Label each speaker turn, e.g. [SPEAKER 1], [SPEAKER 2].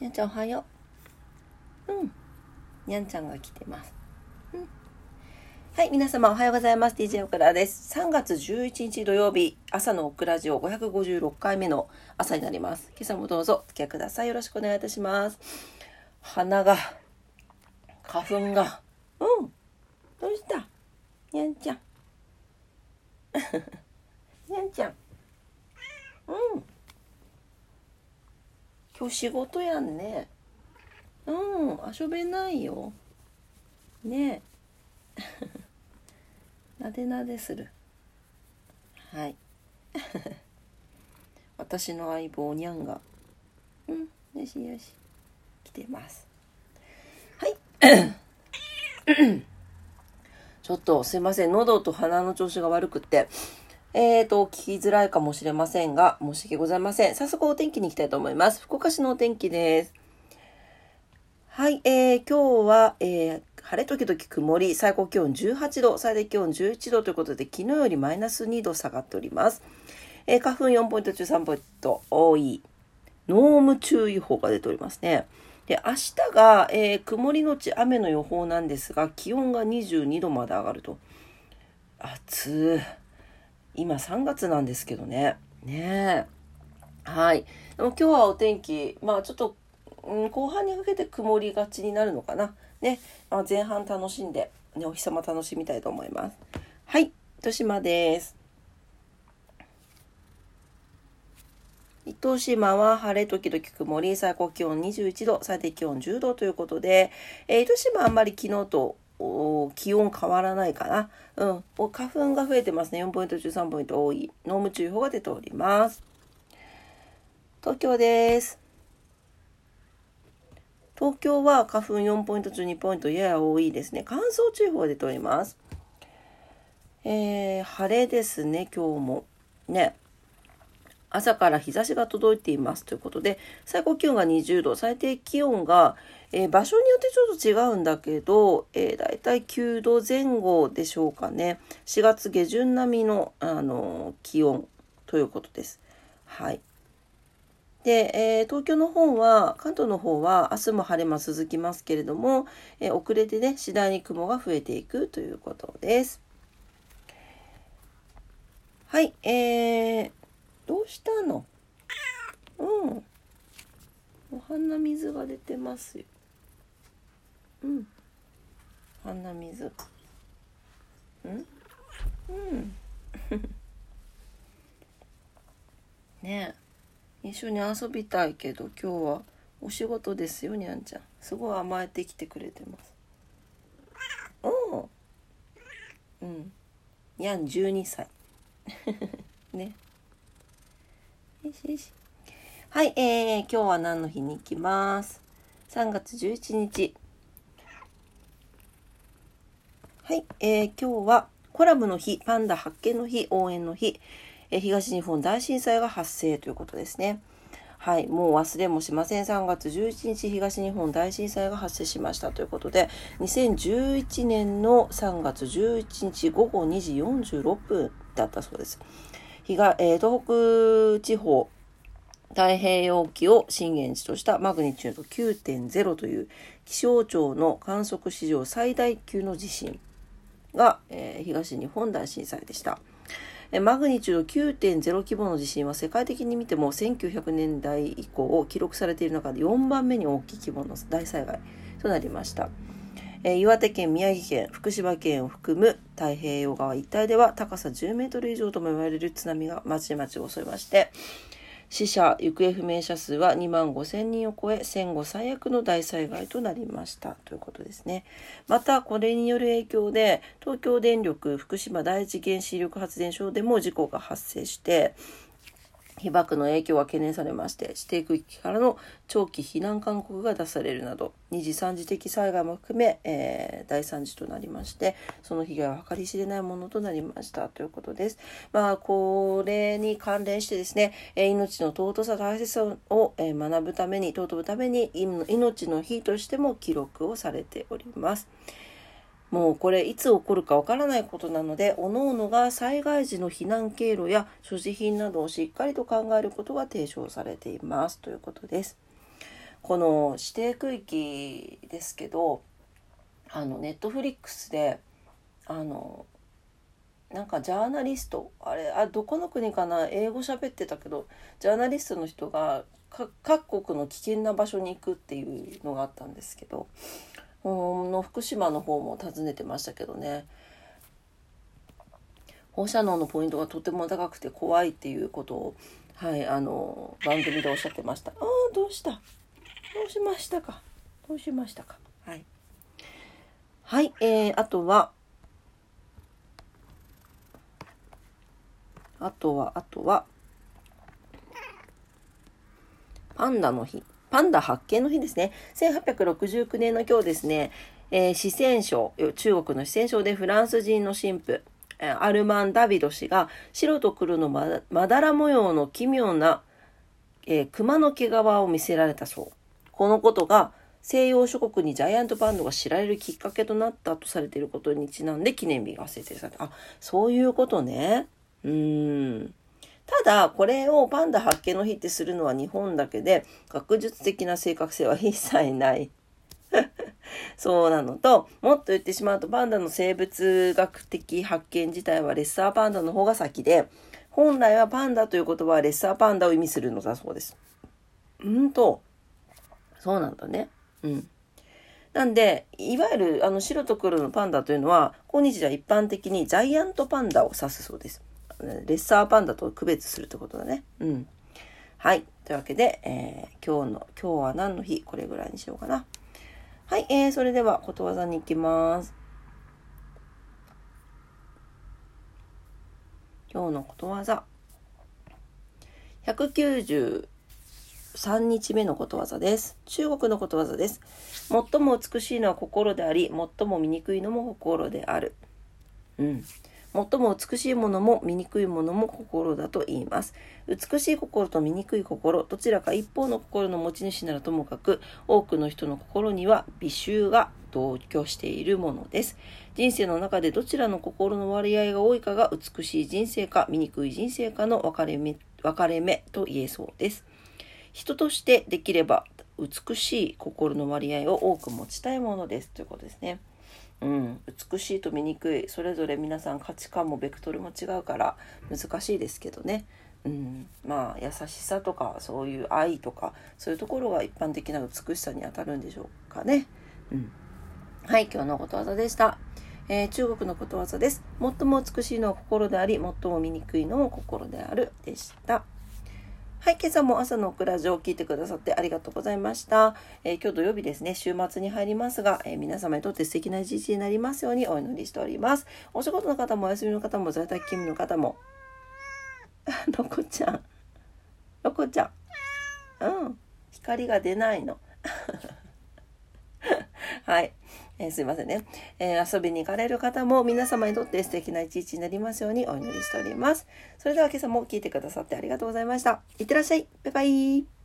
[SPEAKER 1] にゃんちゃんおはよう。うん。にゃんちゃんが来てます。うん。はい、皆様おはようございます。DJ オクラです。3月11日土曜日、朝のオクラジオ556回目の朝になります。今朝もどうぞお付き合いください。よろしくお願いいたします。鼻が、花粉が、うん。どうした？にゃんちゃん。にゃんちゃん。うん。今日仕事やんね。うん、遊べないよ。ねえ。なでなでする。はい。私の相棒にゃんが。うん、よしよし。来てます。はい。ちょっとすいません。喉と鼻の調子が悪くって。えーと、聞きづらいかもしれませんが、申し訳ございません。早速お天気に行きたいと思います。福岡市のお天気です。はい、えー、今日は、えー、晴れ時々曇り、最高気温18度、最低気温11度ということで、昨日よりマイナス2度下がっております。えー、花粉4ポイント中3ポイント多い、濃霧注意報が出ておりますね。で、明日が、えー、曇りのち雨の予報なんですが、気温が22度まで上がると。暑い。今3月なんですけどね。ねえ。はい。でも今日はお天気、まあちょっと、うん、後半にかけて曇りがちになるのかな。ね。まあ、前半楽しんで、ね、お日様楽しみたいと思います。はい。糸島です。糸島は晴れ時々曇り、最高気温21度、最低気温10度ということで、えー、糸島はあんまり昨日と気温変わらないかな。うん。花粉が増えてますね。4ポイント中3ポイント多い。濃霧注意報が出ております。東京です。東京は花粉4ポイント中2ポイントやや多いですね。乾燥注意報が出ております。えー、晴れですね、今日も。ね。朝から日差しが届いていますということで、最高気温が20度、最低気温が、えー、場所によってちょっと違うんだけど、えー、だいたい9度前後でしょうかね。4月下旬並みの、あのー、気温ということです。はい。で、えー、東京の方は、関東の方は明日も晴れ間続きますけれども、え遅れてね、次第に雲が増えていくということです。はい、えー、したのうん。お鼻水が出てますよ。うん。鼻水。うんうん。ねえ。一緒に遊びたいけど今日はお仕事ですよにゃんちゃん。すごい甘えてきてくれてます。うん。うん。にゃん12歳。ね。よしよし。はい、えー、今日は何の日に行きます？3月11日。はい、えー、今日はコラムの日、パンダ発見の日、応援の日、えー、東日本大震災が発生ということですね。はい、もう忘れもしません。3月11日、東日本大震災が発生しましたということで、2011年の3月11日午後2時46分だったそうです。東,、えー、東北地方太平洋沖を震源地としたマグニチュード9.0という気象庁の観測史上最大級の地震が、えー、東日本大震災でした。マグニチュード9.0規模の地震は世界的に見ても1900年代以降を記録されている中で4番目に大きい規模の大災害となりました。えー、岩手県、宮城県、福島県を含む太平洋側一帯では高さ10メートル以上とも言われる津波がまちまち襲いまして、死者・行方不明者数は2万5千人を超え戦後最悪の大災害となりましたということですね。またこれによる影響で東京電力福島第一原子力発電所でも事故が発生して被爆の影響が懸念されまして指定区域からの長期避難勧告が出されるなど二次三次的災害も含め、えー、大惨事となりましてその被害は計り知れないものとなりましたということです。まあこれに関連してですね、え、命の尊さ大切さを、え、学ぶために尊ぶために命の日としても記録をされております。もうこれいつ起こるかわからないことなので、各々が災害時の避難経路や所持品などをしっかりと考えることが提唱されていますということです。この指定区域ですけどあのネットフリックスであのなんかジャーナリストあれあどこの国かな？英語喋ってたけどジャーナリストの人が各国の危険な場所に行くっていうのがあったんですけどの福島の方も訪ねてましたけどね放射能のポイントがとても高くて怖いっていうことを、はい、あの番組でおっしゃってました。ああどうした？どうしましたか？どうしましたか？はい。はい、えー、あとはあとは、あとは、パンダの日。パンダ発見の日ですね。1869年の今日ですね、えー、四川省、中国の四川省でフランス人の神父、アルマン・ダビド氏が白と黒のまだら模様の奇妙な、えー、熊の毛皮を見せられたそう。このことが西洋諸国にジャイアントパンダが知られるきっかけとなったとされていることにちなんで記念日が制定された。あ、そういうことね。うーん。ただ、これをパンダ発見の日ってするのは日本だけで、学術的な正確性は一切ない。そうなのと、もっと言ってしまうと、パンダの生物学的発見自体はレッサーパンダの方が先で、本来はパンダという言葉はレッサーパンダを意味するのだそうです。うんと、そうなんだね。うん。なんで、いわゆるあの白と黒のパンダというのは、今日では一般的にジャイアントパンダを指すそうです。レッサーパンダと区別するってことだね。うん。はい。というわけで、えー、今日の、今日は何の日？これぐらいにしようかな。はい。えー、それではことわざに行きます。今日のことわざ。193日目のことわざです。中国のことわざです。最も美しいのは心であり、最も醜いのも心である。うん。最も美しいものも醜いものも心だと言います。美しい心と醜い心、どちらか一方の心の持ち主ならともかく、多くの人の心には美醜が同居しているものです。人生の中でどちらの心の割合が多いかが美しい人生か醜い人生かの分かれ目分かれ目と言えそうです。人としてできれば美しい心の割合を多く持ちたいものですということですね。うん、美しいと醜いそれぞれ皆さん価値観もベクトルも違うから難しいですけどね、うん、まあ優しさとかそういう愛とかそういうところが一般的な美しさにあたるんでしょうかね。うん、はい今日のことわざでした。えー、中国のことわざです。最も美しいのは心であり、最も醜いのも心であるでした。はい、今朝も朝のクラジオを聞いてくださってありがとうございました。えー、今日土曜日ですね、週末に入りますが、えー、皆様にとって素敵な一日になりますようにお祈りしております。お仕事の方もお休みの方も在宅勤務の方も、ロコちゃん、ロコちゃん、うん、光が出ないの。はい。えー、すいませんね、えー、遊びに行かれる方も皆様にとって素敵な一日になりますようにお祈りしております。それでは今朝も聞いてくださってありがとうございました。いってらっしゃい。バイバイ。